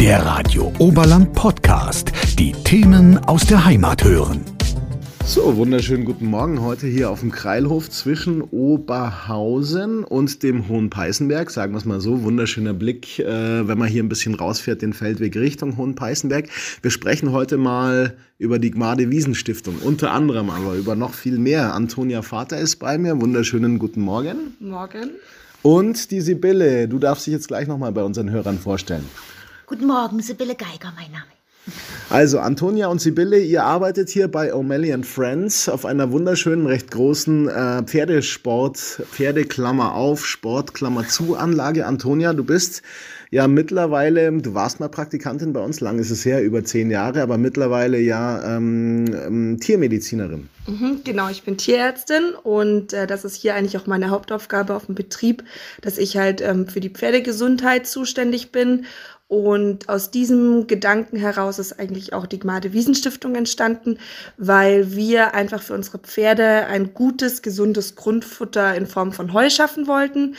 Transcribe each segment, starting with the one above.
Der Radio Oberland Podcast. Die Themen aus der Heimat hören. So, wunderschönen guten Morgen heute hier auf dem Kreilhof zwischen Oberhausen und dem Hohen Peißenberg. Sagen wir es mal so, wunderschöner Blick, äh, wenn man hier ein bisschen rausfährt, den Feldweg Richtung Hohen Peißenberg. Wir sprechen heute mal über die Gmade Wiesen Stiftung, unter anderem aber über noch viel mehr. Antonia Vater ist bei mir. Wunderschönen guten Morgen. Morgen. Und die Sibylle, du darfst dich jetzt gleich nochmal bei unseren Hörern vorstellen. Guten Morgen, Sibylle Geiger, mein Name. Also Antonia und Sibylle, ihr arbeitet hier bei O'Malley and Friends auf einer wunderschönen, recht großen äh, Pferdesport, Pferdeklammer auf, Sportklammer zu Anlage. Antonia, du bist ja mittlerweile, du warst mal Praktikantin bei uns, lang ist es her, über zehn Jahre, aber mittlerweile ja ähm, ähm, Tiermedizinerin. Mhm, genau, ich bin Tierärztin und äh, das ist hier eigentlich auch meine Hauptaufgabe auf dem Betrieb, dass ich halt ähm, für die Pferdegesundheit zuständig bin und aus diesem Gedanken heraus ist eigentlich auch die Gmade Wiesenstiftung entstanden, weil wir einfach für unsere Pferde ein gutes, gesundes Grundfutter in Form von Heu schaffen wollten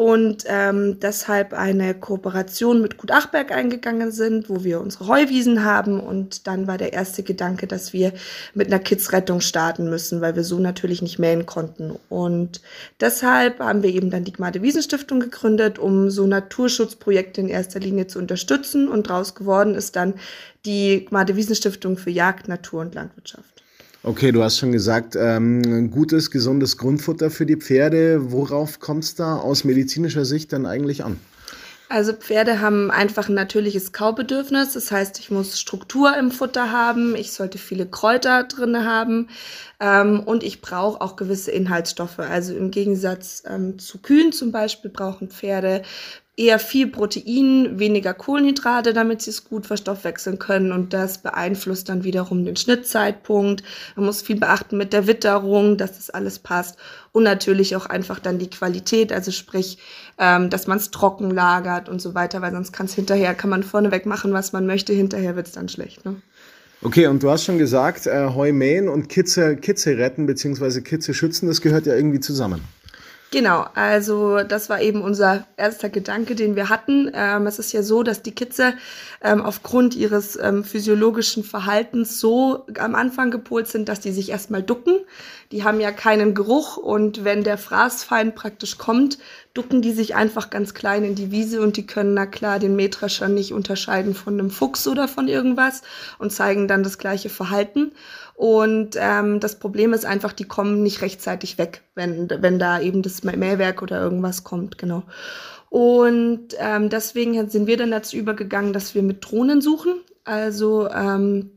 und ähm, deshalb eine Kooperation mit Gut Achberg eingegangen sind, wo wir unsere Heuwiesen haben. Und dann war der erste Gedanke, dass wir mit einer Kidsrettung starten müssen, weil wir so natürlich nicht mähen konnten. Und deshalb haben wir eben dann die Gmade Wiesenstiftung gegründet, um so Naturschutzprojekte in erster Linie zu unterstützen. Und daraus geworden ist dann die Gmade Wiesenstiftung für Jagd, Natur und Landwirtschaft. Okay, du hast schon gesagt, ähm, gutes, gesundes Grundfutter für die Pferde. Worauf kommt es da aus medizinischer Sicht dann eigentlich an? Also Pferde haben einfach ein natürliches Kaubedürfnis. Das heißt, ich muss Struktur im Futter haben, ich sollte viele Kräuter drin haben ähm, und ich brauche auch gewisse Inhaltsstoffe. Also im Gegensatz ähm, zu Kühen zum Beispiel brauchen Pferde eher viel Protein, weniger Kohlenhydrate, damit sie es gut verstoffwechseln können. Und das beeinflusst dann wiederum den Schnittzeitpunkt. Man muss viel beachten mit der Witterung, dass das alles passt. Und natürlich auch einfach dann die Qualität, also sprich, ähm, dass man es trocken lagert und so weiter, weil sonst kann es hinterher, kann man vorneweg machen, was man möchte, hinterher wird es dann schlecht. Ne? Okay, und du hast schon gesagt, äh, Heu mähen und Kitze, Kitze retten bzw. Kitze schützen, das gehört ja irgendwie zusammen. Genau, also das war eben unser erster Gedanke, den wir hatten. Ähm, es ist ja so, dass die Kitze ähm, aufgrund ihres ähm, physiologischen Verhaltens so am Anfang gepolt sind, dass die sich erstmal ducken. Die haben ja keinen Geruch und wenn der Fraßfeind praktisch kommt, ducken die sich einfach ganz klein in die Wiese und die können na klar den Mähdrescher nicht unterscheiden von einem Fuchs oder von irgendwas und zeigen dann das gleiche Verhalten. Und ähm, das Problem ist einfach, die kommen nicht rechtzeitig weg, wenn, wenn da eben das Mähwerk oder irgendwas kommt, genau. Und ähm, deswegen sind wir dann dazu übergegangen, dass wir mit Drohnen suchen. Also ähm,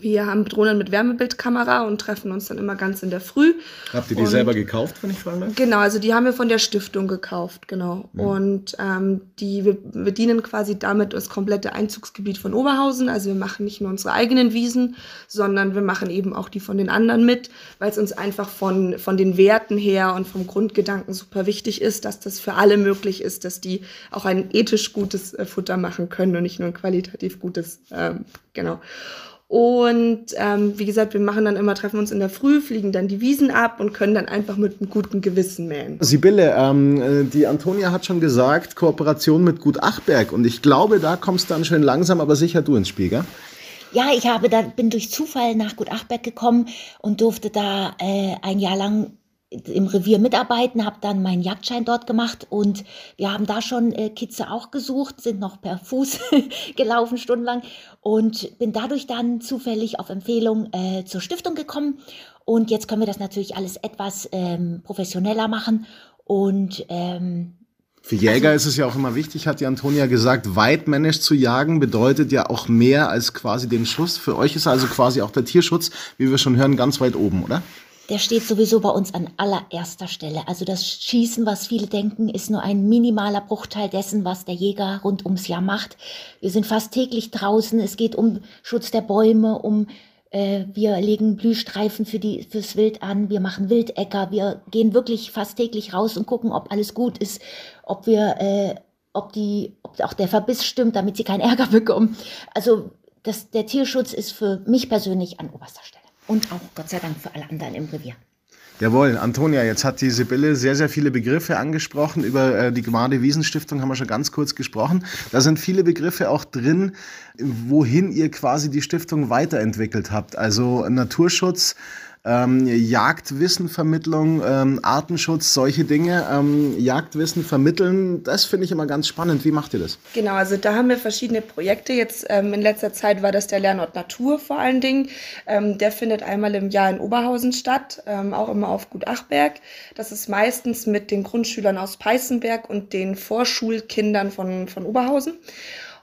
wir haben Drohnen mit Wärmebildkamera und treffen uns dann immer ganz in der Früh. Habt ihr die und, selber gekauft, wenn ich fragen darf? Genau, also die haben wir von der Stiftung gekauft, genau. Mhm. Und ähm, die, wir, wir dienen quasi damit das komplette Einzugsgebiet von Oberhausen. Also wir machen nicht nur unsere eigenen Wiesen, sondern wir machen eben auch die von den anderen mit, weil es uns einfach von, von den Werten her und vom Grundgedanken super wichtig ist, dass das für alle möglich ist, dass die auch ein ethisch gutes äh, Futter machen können und nicht nur ein qualitativ gutes, ähm, genau. Und ähm, wie gesagt, wir machen dann immer, treffen uns in der Früh, fliegen dann die Wiesen ab und können dann einfach mit einem guten Gewissen mähen. Sibylle, ähm, äh, die Antonia hat schon gesagt, Kooperation mit Gut Achberg. Und ich glaube, da kommst dann schön langsam, aber sicher du ins Spiel, gell? Ja, ich habe da, bin durch Zufall nach Gut Achberg gekommen und durfte da äh, ein Jahr lang im Revier mitarbeiten, habe dann meinen Jagdschein dort gemacht und wir haben da schon äh, Kitze auch gesucht, sind noch per Fuß gelaufen stundenlang und bin dadurch dann zufällig auf Empfehlung äh, zur Stiftung gekommen und jetzt können wir das natürlich alles etwas ähm, professioneller machen und ähm, für Jäger also, ist es ja auch immer wichtig, hat die Antonia gesagt, weitmännisch zu jagen bedeutet ja auch mehr als quasi den Schuss. Für euch ist also quasi auch der Tierschutz, wie wir schon hören, ganz weit oben, oder? Der steht sowieso bei uns an allererster Stelle. Also das Schießen, was viele denken, ist nur ein minimaler Bruchteil dessen, was der Jäger rund ums Jahr macht. Wir sind fast täglich draußen. Es geht um Schutz der Bäume, um äh, wir legen Blühstreifen für die fürs Wild an. Wir machen Wildäcker. Wir gehen wirklich fast täglich raus und gucken, ob alles gut ist, ob wir äh, ob die, ob auch der Verbiss stimmt, damit sie keinen Ärger bekommen. Also das, der Tierschutz ist für mich persönlich an oberster Stelle und auch Gott sei Dank für alle anderen im Revier. Jawohl, Antonia, jetzt hat die Sibylle sehr, sehr viele Begriffe angesprochen. Über äh, die Gemeinde Wiesenstiftung haben wir schon ganz kurz gesprochen. Da sind viele Begriffe auch drin, wohin ihr quasi die Stiftung weiterentwickelt habt. Also Naturschutz, ähm, Jagdwissenvermittlung, ähm, Artenschutz, solche Dinge. Ähm, Jagdwissen vermitteln, das finde ich immer ganz spannend. Wie macht ihr das? Genau, also da haben wir verschiedene Projekte. Jetzt ähm, in letzter Zeit war das der Lernort Natur vor allen Dingen. Ähm, der findet einmal im Jahr in Oberhausen statt, ähm, auch immer auf Gut Achberg. Das ist meistens mit den Grundschülern aus Peißenberg und den Vorschulkindern von, von Oberhausen.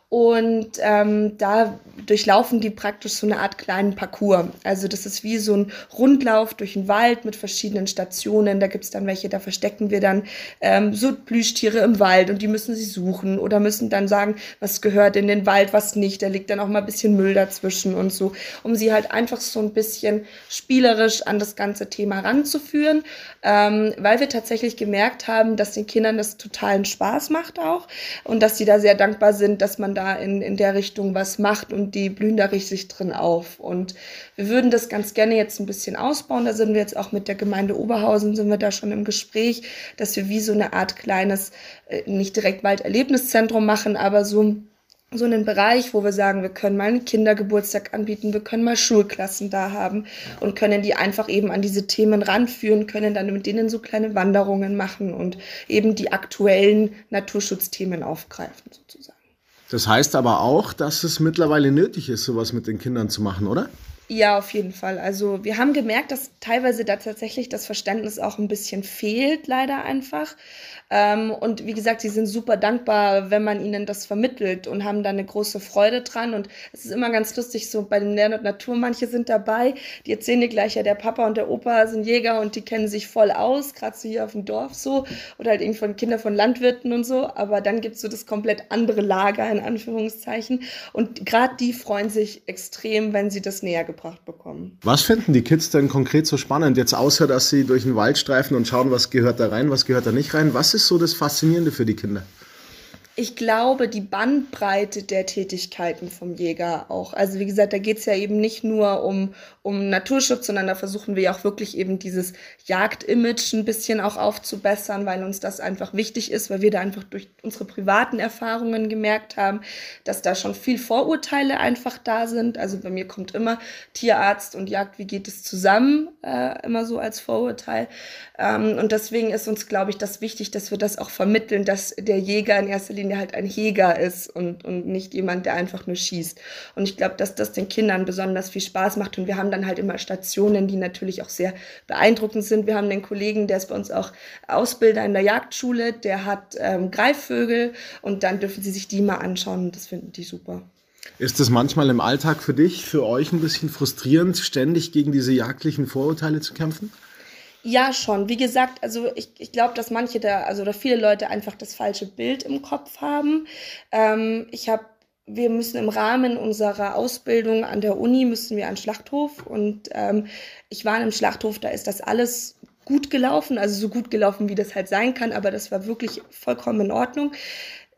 Und ähm, da durchlaufen die praktisch so eine Art kleinen Parcours. Also das ist wie so ein Rundlauf durch den Wald mit verschiedenen Stationen. Da gibt's dann welche, da verstecken wir dann ähm, so Plüschtiere im Wald und die müssen sie suchen oder müssen dann sagen, was gehört in den Wald, was nicht. Da liegt dann auch mal ein bisschen Müll dazwischen und so, um sie halt einfach so ein bisschen spielerisch an das ganze Thema ranzuführen, ähm, weil wir tatsächlich gemerkt haben, dass den Kindern das totalen Spaß macht auch und dass sie da sehr dankbar sind, dass man da in, in der Richtung was macht und die blühen da richtig drin auf. Und wir würden das ganz gerne jetzt ein bisschen ausbauen. Da sind wir jetzt auch mit der Gemeinde Oberhausen, sind wir da schon im Gespräch, dass wir wie so eine Art kleines, äh, nicht direkt Walderlebniszentrum machen, aber so so einen Bereich, wo wir sagen, wir können mal einen Kindergeburtstag anbieten, wir können mal Schulklassen da haben und können die einfach eben an diese Themen ranführen, können dann mit denen so kleine Wanderungen machen und eben die aktuellen Naturschutzthemen aufgreifen sozusagen. Das heißt aber auch, dass es mittlerweile nötig ist, sowas mit den Kindern zu machen, oder? Ja, auf jeden Fall. Also wir haben gemerkt, dass teilweise da tatsächlich das Verständnis auch ein bisschen fehlt, leider einfach. Ähm, und wie gesagt, sie sind super dankbar, wenn man ihnen das vermittelt und haben da eine große Freude dran. Und es ist immer ganz lustig, so bei dem Lern und Natur, manche sind dabei, die erzählen dir gleich, ja, der Papa und der Opa sind Jäger und die kennen sich voll aus, gerade so hier auf dem Dorf so, oder halt irgendwie von Kinder von Landwirten und so. Aber dann gibt's so das komplett andere Lager, in Anführungszeichen. Und gerade die freuen sich extrem, wenn sie das näher gebracht bekommen. Was finden die Kids denn konkret so spannend? Jetzt außer, dass sie durch den Wald streifen und schauen, was gehört da rein, was gehört da nicht rein. Was ist so das Faszinierende für die Kinder? Ich glaube, die Bandbreite der Tätigkeiten vom Jäger auch. Also wie gesagt, da geht es ja eben nicht nur um, um Naturschutz, sondern da versuchen wir ja auch wirklich eben dieses Jagdimage ein bisschen auch aufzubessern, weil uns das einfach wichtig ist, weil wir da einfach durch unsere privaten Erfahrungen gemerkt haben, dass da schon viel Vorurteile einfach da sind. Also bei mir kommt immer Tierarzt und Jagd, wie geht es zusammen, äh, immer so als Vorurteil. Ähm, und deswegen ist uns, glaube ich, das wichtig, dass wir das auch vermitteln, dass der Jäger in erster Linie der halt ein Jäger ist und, und nicht jemand, der einfach nur schießt. Und ich glaube, dass das den Kindern besonders viel Spaß macht. Und wir haben dann halt immer Stationen, die natürlich auch sehr beeindruckend sind. Wir haben den Kollegen, der ist bei uns auch Ausbilder in der Jagdschule, der hat ähm, Greifvögel und dann dürfen sie sich die mal anschauen und das finden die super. Ist es manchmal im Alltag für dich, für euch ein bisschen frustrierend, ständig gegen diese jagdlichen Vorurteile zu kämpfen? Ja, schon. Wie gesagt, also ich, ich glaube, dass manche da, also oder viele Leute einfach das falsche Bild im Kopf haben. Ähm, ich habe wir müssen im Rahmen unserer Ausbildung an der Uni müssen wir an Schlachthof und ähm, ich war im Schlachthof, da ist das alles gut gelaufen, also so gut gelaufen, wie das halt sein kann, aber das war wirklich vollkommen in Ordnung.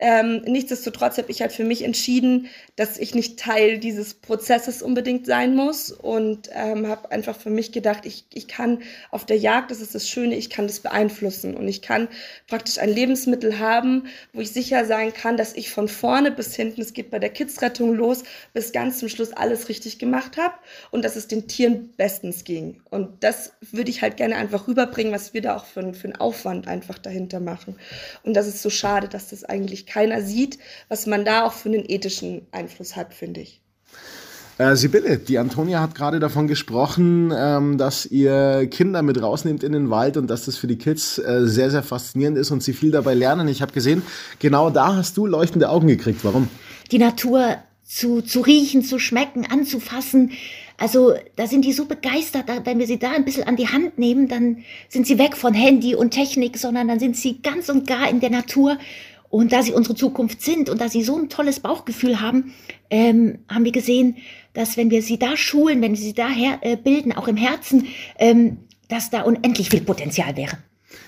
Ähm, nichtsdestotrotz habe ich halt für mich entschieden, dass ich nicht Teil dieses Prozesses unbedingt sein muss und ähm, habe einfach für mich gedacht, ich, ich kann auf der Jagd, das ist das Schöne, ich kann das beeinflussen und ich kann praktisch ein Lebensmittel haben, wo ich sicher sein kann, dass ich von vorne bis hinten, es geht bei der Kidsrettung los, bis ganz zum Schluss alles richtig gemacht habe und dass es den Tieren bestens ging. Und das würde ich halt gerne einfach rüberbringen, was wir da auch für, für einen Aufwand einfach dahinter machen. Und das ist so schade, dass das eigentlich keiner sieht, was man da auch für einen ethischen Einfluss hat, finde ich. Äh, Sibylle, die Antonia hat gerade davon gesprochen, ähm, dass ihr Kinder mit rausnehmt in den Wald und dass das für die Kids äh, sehr, sehr faszinierend ist und sie viel dabei lernen. Ich habe gesehen, genau da hast du leuchtende Augen gekriegt. Warum? Die Natur zu, zu riechen, zu schmecken, anzufassen. Also da sind die so begeistert, wenn wir sie da ein bisschen an die Hand nehmen, dann sind sie weg von Handy und Technik, sondern dann sind sie ganz und gar in der Natur und da sie unsere Zukunft sind und da sie so ein tolles Bauchgefühl haben, ähm, haben wir gesehen, dass wenn wir sie da schulen, wenn wir sie da her, äh, bilden, auch im Herzen, ähm, dass da unendlich viel Potenzial wäre.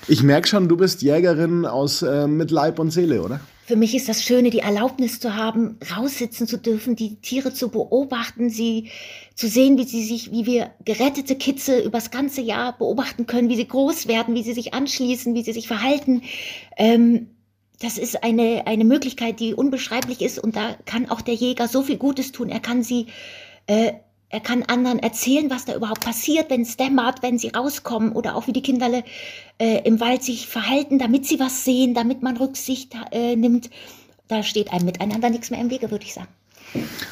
Ich merke schon, du bist Jägerin aus äh, mit Leib und Seele, oder? für mich ist das Schöne, die Erlaubnis zu haben, raussitzen zu dürfen, die Tiere zu beobachten, sie zu sehen, wie sie sich, wie wir gerettete Kitze übers ganze Jahr beobachten können, wie sie groß werden, wie sie sich anschließen, wie sie sich verhalten. Ähm, das ist eine, eine Möglichkeit, die unbeschreiblich ist und da kann auch der Jäger so viel Gutes tun. Er kann sie, äh, er kann anderen erzählen, was da überhaupt passiert, wenn es dämmert, wenn sie rauskommen oder auch wie die Kinderle äh, im Wald sich verhalten, damit sie was sehen, damit man Rücksicht äh, nimmt. Da steht einem miteinander nichts mehr im Wege, würde ich sagen.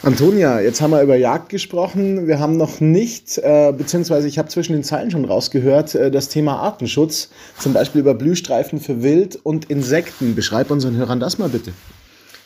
Antonia, jetzt haben wir über Jagd gesprochen. Wir haben noch nicht, äh, beziehungsweise ich habe zwischen den Zeilen schon rausgehört, äh, das Thema Artenschutz, zum Beispiel über Blühstreifen für Wild und Insekten. Beschreib unseren Hörern das mal bitte.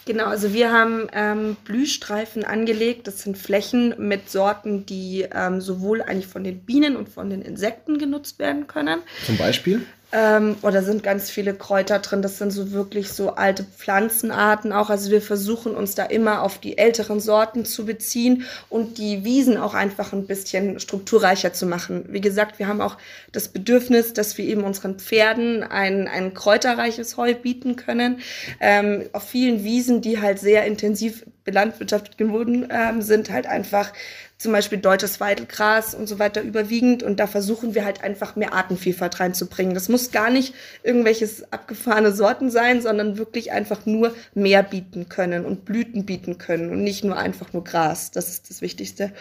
Genau, also wir haben ähm, Blühstreifen angelegt. Das sind Flächen mit Sorten, die ähm, sowohl eigentlich von den Bienen und von den Insekten genutzt werden können. Zum Beispiel? Ähm, oder sind ganz viele Kräuter drin. Das sind so wirklich so alte Pflanzenarten auch. Also wir versuchen uns da immer auf die älteren Sorten zu beziehen und die Wiesen auch einfach ein bisschen strukturreicher zu machen. Wie gesagt, wir haben auch das Bedürfnis, dass wir eben unseren Pferden ein, ein kräuterreiches Heu bieten können. Ähm, auf vielen Wiesen, die halt sehr intensiv belandwirtschaftet wurden, ähm, sind halt einfach zum Beispiel deutsches Weidelgras und so weiter überwiegend. Und da versuchen wir halt einfach mehr Artenvielfalt reinzubringen. Das muss gar nicht irgendwelches abgefahrene Sorten sein, sondern wirklich einfach nur mehr bieten können und Blüten bieten können und nicht nur einfach nur Gras. Das ist das Wichtigste.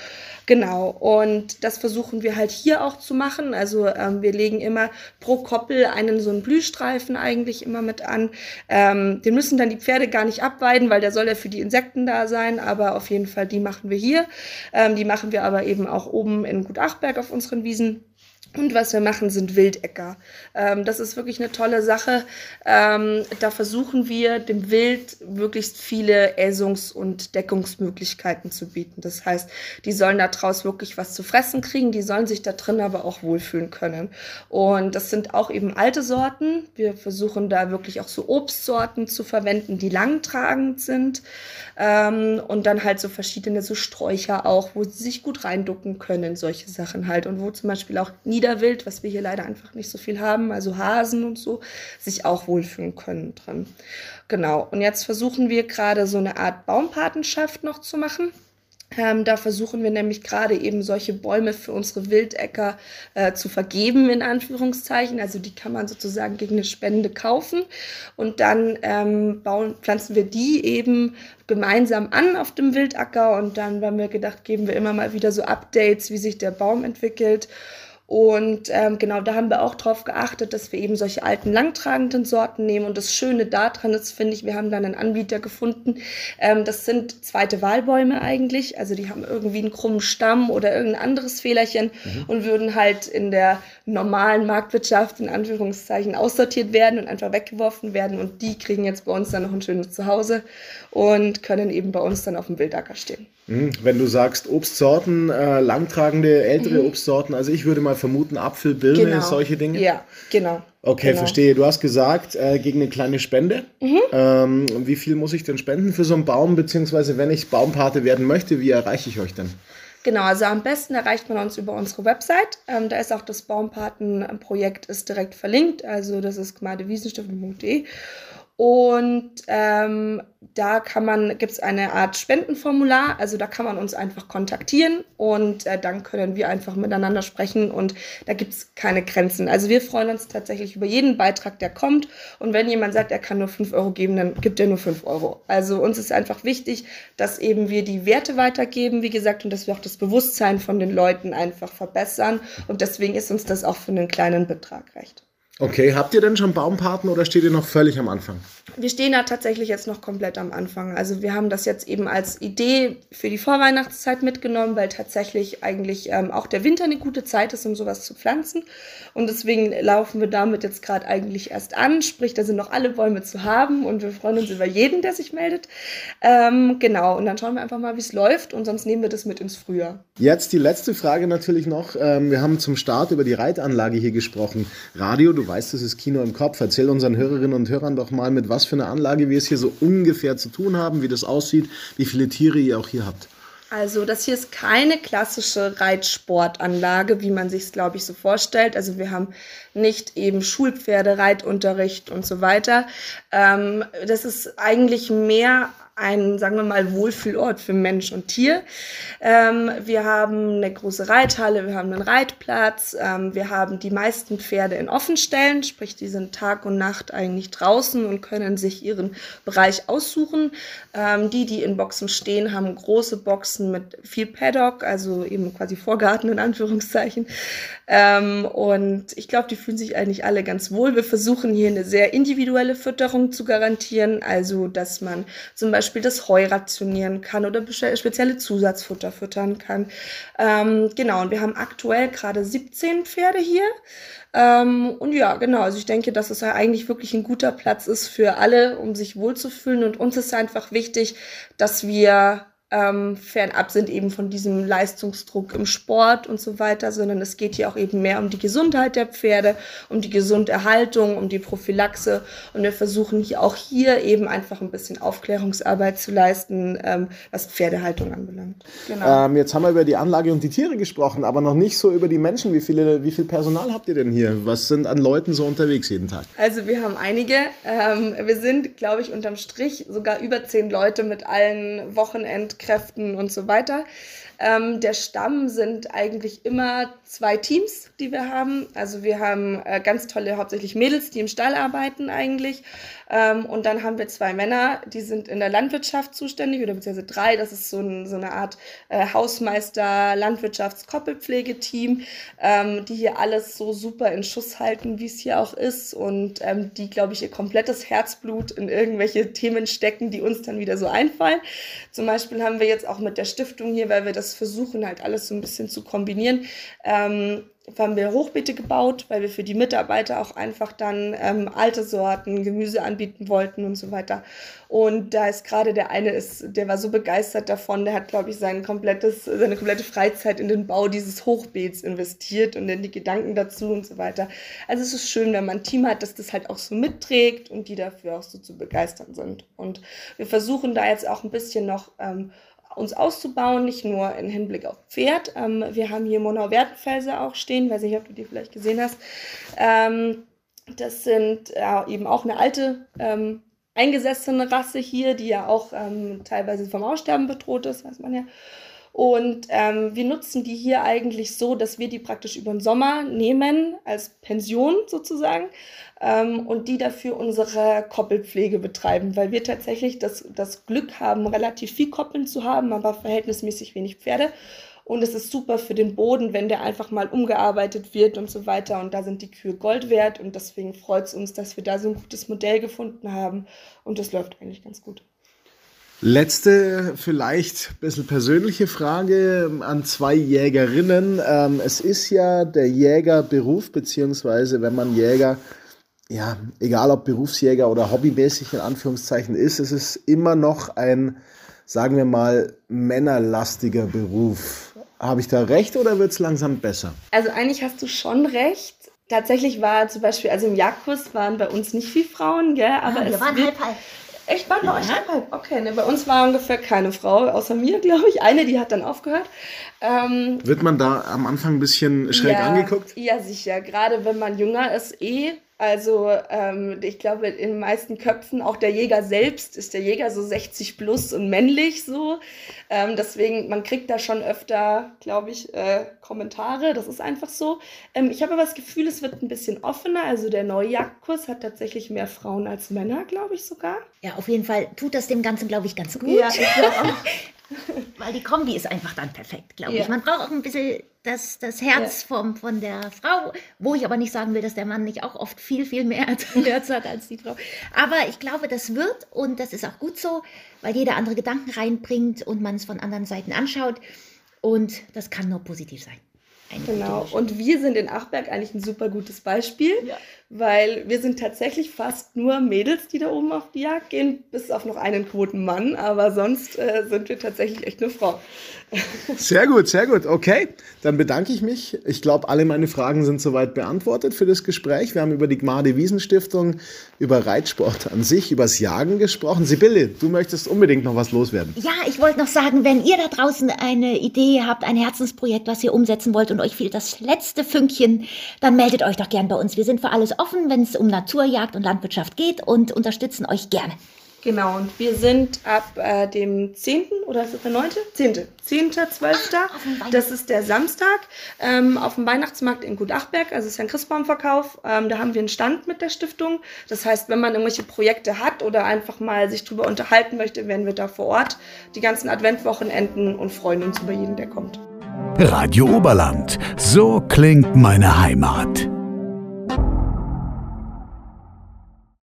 Genau. Und das versuchen wir halt hier auch zu machen. Also ähm, wir legen immer pro Koppel einen so einen Blühstreifen eigentlich immer mit an. Ähm, den müssen dann die Pferde gar nicht abweiden, weil der soll ja für die Insekten da sein. Aber auf jeden Fall, die machen wir hier. Ähm, die machen wir aber eben auch oben in Gut Achberg auf unseren Wiesen. Und was wir machen, sind Wildäcker. Ähm, das ist wirklich eine tolle Sache. Ähm, da versuchen wir dem Wild möglichst viele Essungs- und Deckungsmöglichkeiten zu bieten. Das heißt, die sollen da draus wirklich was zu fressen kriegen, die sollen sich da drin aber auch wohlfühlen können. Und das sind auch eben alte Sorten. Wir versuchen da wirklich auch so Obstsorten zu verwenden, die langtragend sind. Ähm, und dann halt so verschiedene so Sträucher auch, wo sie sich gut reinducken können, solche Sachen halt. Und wo zum Beispiel auch Niederwild, was wir hier leider einfach nicht so viel haben, also Hasen und so, sich auch wohlfühlen können drin. Genau. Und jetzt versuchen wir gerade so eine Art Baumpatenschaft noch zu machen. Ähm, da versuchen wir nämlich gerade eben solche Bäume für unsere Wildäcker äh, zu vergeben, in Anführungszeichen. Also die kann man sozusagen gegen eine Spende kaufen. Und dann ähm, bauen, pflanzen wir die eben gemeinsam an auf dem Wildacker. Und dann haben wir gedacht, geben wir immer mal wieder so Updates, wie sich der Baum entwickelt. Und ähm, genau da haben wir auch drauf geachtet, dass wir eben solche alten langtragenden Sorten nehmen. Und das Schöne daran ist, finde ich, wir haben dann einen Anbieter gefunden. Ähm, das sind zweite Wahlbäume eigentlich. Also die haben irgendwie einen krummen Stamm oder irgendein anderes Fehlerchen mhm. und würden halt in der normalen Marktwirtschaft in Anführungszeichen aussortiert werden und einfach weggeworfen werden. Und die kriegen jetzt bei uns dann noch ein schönes Zuhause und können eben bei uns dann auf dem Wildacker stehen. Mhm. Wenn du sagst Obstsorten, äh, langtragende, ältere mhm. Obstsorten, also ich würde mal vermuten Apfel, Birne, genau. solche Dinge. Ja, genau. Okay, genau. verstehe. Du hast gesagt, äh, gegen eine kleine Spende. Mhm. Ähm, wie viel muss ich denn spenden für so einen Baum, beziehungsweise wenn ich Baumpate werden möchte, wie erreiche ich euch denn? Genau, also am besten erreicht man uns über unsere Website. Ähm, da ist auch das Baumpatenprojekt ist direkt verlinkt. Also das ist gmadewiesenstiftung.de. Und ähm, da kann man, gibt es eine Art Spendenformular, also da kann man uns einfach kontaktieren und äh, dann können wir einfach miteinander sprechen und da gibt es keine Grenzen. Also wir freuen uns tatsächlich über jeden Beitrag, der kommt und wenn jemand sagt, er kann nur 5 Euro geben, dann gibt er nur 5 Euro. Also uns ist einfach wichtig, dass eben wir die Werte weitergeben, wie gesagt, und dass wir auch das Bewusstsein von den Leuten einfach verbessern und deswegen ist uns das auch für einen kleinen Betrag recht. Okay, habt ihr denn schon Baumpaten oder steht ihr noch völlig am Anfang? Wir stehen da tatsächlich jetzt noch komplett am Anfang. Also wir haben das jetzt eben als Idee für die Vorweihnachtszeit mitgenommen, weil tatsächlich eigentlich ähm, auch der Winter eine gute Zeit ist, um sowas zu pflanzen. Und deswegen laufen wir damit jetzt gerade eigentlich erst an. Sprich, da sind noch alle Bäume zu haben und wir freuen uns über jeden, der sich meldet. Ähm, genau, und dann schauen wir einfach mal, wie es läuft und sonst nehmen wir das mit ins Frühjahr. Jetzt die letzte Frage natürlich noch. Ähm, wir haben zum Start über die Reitanlage hier gesprochen. Radio, du weißt, das ist Kino im Kopf. Erzähl unseren Hörerinnen und Hörern doch mal, mit was für einer Anlage wir es hier so ungefähr zu tun haben, wie das aussieht, wie viele Tiere ihr auch hier habt. Also das hier ist keine klassische Reitsportanlage, wie man sich es, glaube ich, so vorstellt. Also wir haben nicht eben Schulpferde, Reitunterricht und so weiter. Ähm, das ist eigentlich mehr ein, sagen wir mal, Wohlfühlort für Mensch und Tier. Ähm, wir haben eine große Reithalle, wir haben einen Reitplatz, ähm, wir haben die meisten Pferde in Offenstellen, sprich, die sind Tag und Nacht eigentlich draußen und können sich ihren Bereich aussuchen. Ähm, die, die in Boxen stehen, haben große Boxen mit viel Paddock, also eben quasi Vorgarten in Anführungszeichen. Ähm, und ich glaube, die fühlen sich eigentlich alle ganz wohl. Wir versuchen hier eine sehr individuelle Fütterung zu garantieren, also dass man zum Beispiel das Heu rationieren kann oder spezielle Zusatzfutter füttern kann. Ähm, genau, und wir haben aktuell gerade 17 Pferde hier. Ähm, und ja, genau, also ich denke, dass es ja eigentlich wirklich ein guter Platz ist für alle, um sich wohlzufühlen. Und uns ist einfach wichtig, dass wir ähm, fernab sind eben von diesem Leistungsdruck im Sport und so weiter, sondern es geht hier auch eben mehr um die Gesundheit der Pferde, um die Gesunderhaltung, um die Prophylaxe und wir versuchen hier auch hier eben einfach ein bisschen Aufklärungsarbeit zu leisten, ähm, was Pferdehaltung anbelangt. Genau. Ähm, jetzt haben wir über die Anlage und die Tiere gesprochen, aber noch nicht so über die Menschen. Wie, viele, wie viel Personal habt ihr denn hier? Was sind an Leuten so unterwegs jeden Tag? Also wir haben einige. Ähm, wir sind, glaube ich, unterm Strich sogar über zehn Leute mit allen Wochenend Kräften und so weiter. Ähm, der Stamm sind eigentlich immer zwei Teams, die wir haben. Also wir haben äh, ganz tolle, hauptsächlich Mädels, die im Stall arbeiten eigentlich. Ähm, und dann haben wir zwei Männer, die sind in der Landwirtschaft zuständig, oder beziehungsweise drei. Das ist so, ein, so eine Art äh, Hausmeister, Landwirtschafts-Koppelpflegeteam, ähm, die hier alles so super in Schuss halten, wie es hier auch ist. Und ähm, die, glaube ich, ihr komplettes Herzblut in irgendwelche Themen stecken, die uns dann wieder so einfallen. Zum Beispiel haben wir jetzt auch mit der Stiftung hier, weil wir das versuchen, halt alles so ein bisschen zu kombinieren, ähm, haben wir Hochbeete gebaut, weil wir für die Mitarbeiter auch einfach dann ähm, alte Sorten, Gemüse anbieten wollten und so weiter. Und da ist gerade der eine ist, der war so begeistert davon, der hat, glaube ich, sein komplettes, seine komplette Freizeit in den Bau dieses Hochbeets investiert und in die Gedanken dazu und so weiter. Also es ist schön, wenn man ein Team hat, das das halt auch so mitträgt und die dafür auch so zu begeistern sind. Und wir versuchen da jetzt auch ein bisschen noch ähm, uns auszubauen, nicht nur im Hinblick auf Pferd. Ähm, wir haben hier Monau-Wertenfelser auch stehen, weiß nicht, ob du die vielleicht gesehen hast. Ähm, das sind ja, eben auch eine alte ähm, eingesessene Rasse hier, die ja auch ähm, teilweise vom Aussterben bedroht ist, weiß man ja. Und ähm, wir nutzen die hier eigentlich so, dass wir die praktisch über den Sommer nehmen, als Pension sozusagen, ähm, und die dafür unsere Koppelpflege betreiben, weil wir tatsächlich das, das Glück haben, relativ viel Koppeln zu haben, aber verhältnismäßig wenig Pferde. Und es ist super für den Boden, wenn der einfach mal umgearbeitet wird und so weiter. Und da sind die Kühe Gold wert. Und deswegen freut es uns, dass wir da so ein gutes Modell gefunden haben. Und das läuft eigentlich ganz gut. Letzte, vielleicht ein bisschen persönliche Frage an zwei Jägerinnen. Ähm, es ist ja der Jägerberuf, beziehungsweise wenn man Jäger, ja, egal ob Berufsjäger oder hobbymäßig in Anführungszeichen ist, es ist immer noch ein, sagen wir mal, männerlastiger Beruf. Habe ich da recht oder wird es langsam besser? Also eigentlich hast du schon recht. Tatsächlich war zum Beispiel, also im Jagdkurs waren bei uns nicht viele Frauen, gell? aber ja, wir es waren halb halb. Echt, waren bei euch halb? Okay, ne, bei uns war ungefähr keine Frau, außer mir, glaube ich. Eine, die hat dann aufgehört. Ähm, Wird man da am Anfang ein bisschen schräg ja, angeguckt? Ja, sicher. Gerade wenn man jünger ist, eh. Also ähm, ich glaube, in den meisten Köpfen, auch der Jäger selbst, ist der Jäger so 60 plus und männlich so. Ähm, deswegen, man kriegt da schon öfter, glaube ich, äh, Kommentare. Das ist einfach so. Ähm, ich habe aber das Gefühl, es wird ein bisschen offener. Also der neue Jagdkurs hat tatsächlich mehr Frauen als Männer, glaube ich sogar. Ja, auf jeden Fall tut das dem Ganzen, glaube ich, ganz gut. Ja, ich glaube auch. Weil die Kombi ist einfach dann perfekt, glaube ich. Man braucht auch ein bisschen das, das Herz vom, von der Frau, wo ich aber nicht sagen will, dass der Mann nicht auch oft viel, viel mehr Herz hat als die Frau. Aber ich glaube, das wird und das ist auch gut so, weil jeder andere Gedanken reinbringt und man es von anderen Seiten anschaut. Und das kann nur positiv sein. Genau. Und wir sind in Achberg eigentlich ein super gutes Beispiel, ja. Weil wir sind tatsächlich fast nur Mädels, die da oben auf die Jagd gehen, bis auf noch einen Quotenmann. Aber sonst äh, sind wir tatsächlich echt nur Frauen. Sehr gut, sehr gut. Okay, dann bedanke ich mich. Ich glaube, alle meine Fragen sind soweit beantwortet für das Gespräch. Wir haben über die Gmade Wiesenstiftung, über Reitsport an sich, über das Jagen gesprochen. Sibylle, du möchtest unbedingt noch was loswerden. Ja, ich wollte noch sagen, wenn ihr da draußen eine Idee habt, ein Herzensprojekt, was ihr umsetzen wollt und euch fehlt das letzte Fünkchen, dann meldet euch doch gern bei uns. Wir sind für alles offen, wenn es um Naturjagd und Landwirtschaft geht und unterstützen euch gerne. Genau, und wir sind ab äh, dem 10. oder ist das der 9.? 10. 10. 12. das ist der Samstag ähm, auf dem Weihnachtsmarkt in Gutachberg, also ist ja ein Christbaumverkauf. Ähm, da haben wir einen Stand mit der Stiftung. Das heißt, wenn man irgendwelche Projekte hat oder einfach mal sich drüber unterhalten möchte, werden wir da vor Ort die ganzen Adventwochenenden und freuen uns über jeden, der kommt. Radio Oberland, so klingt meine Heimat.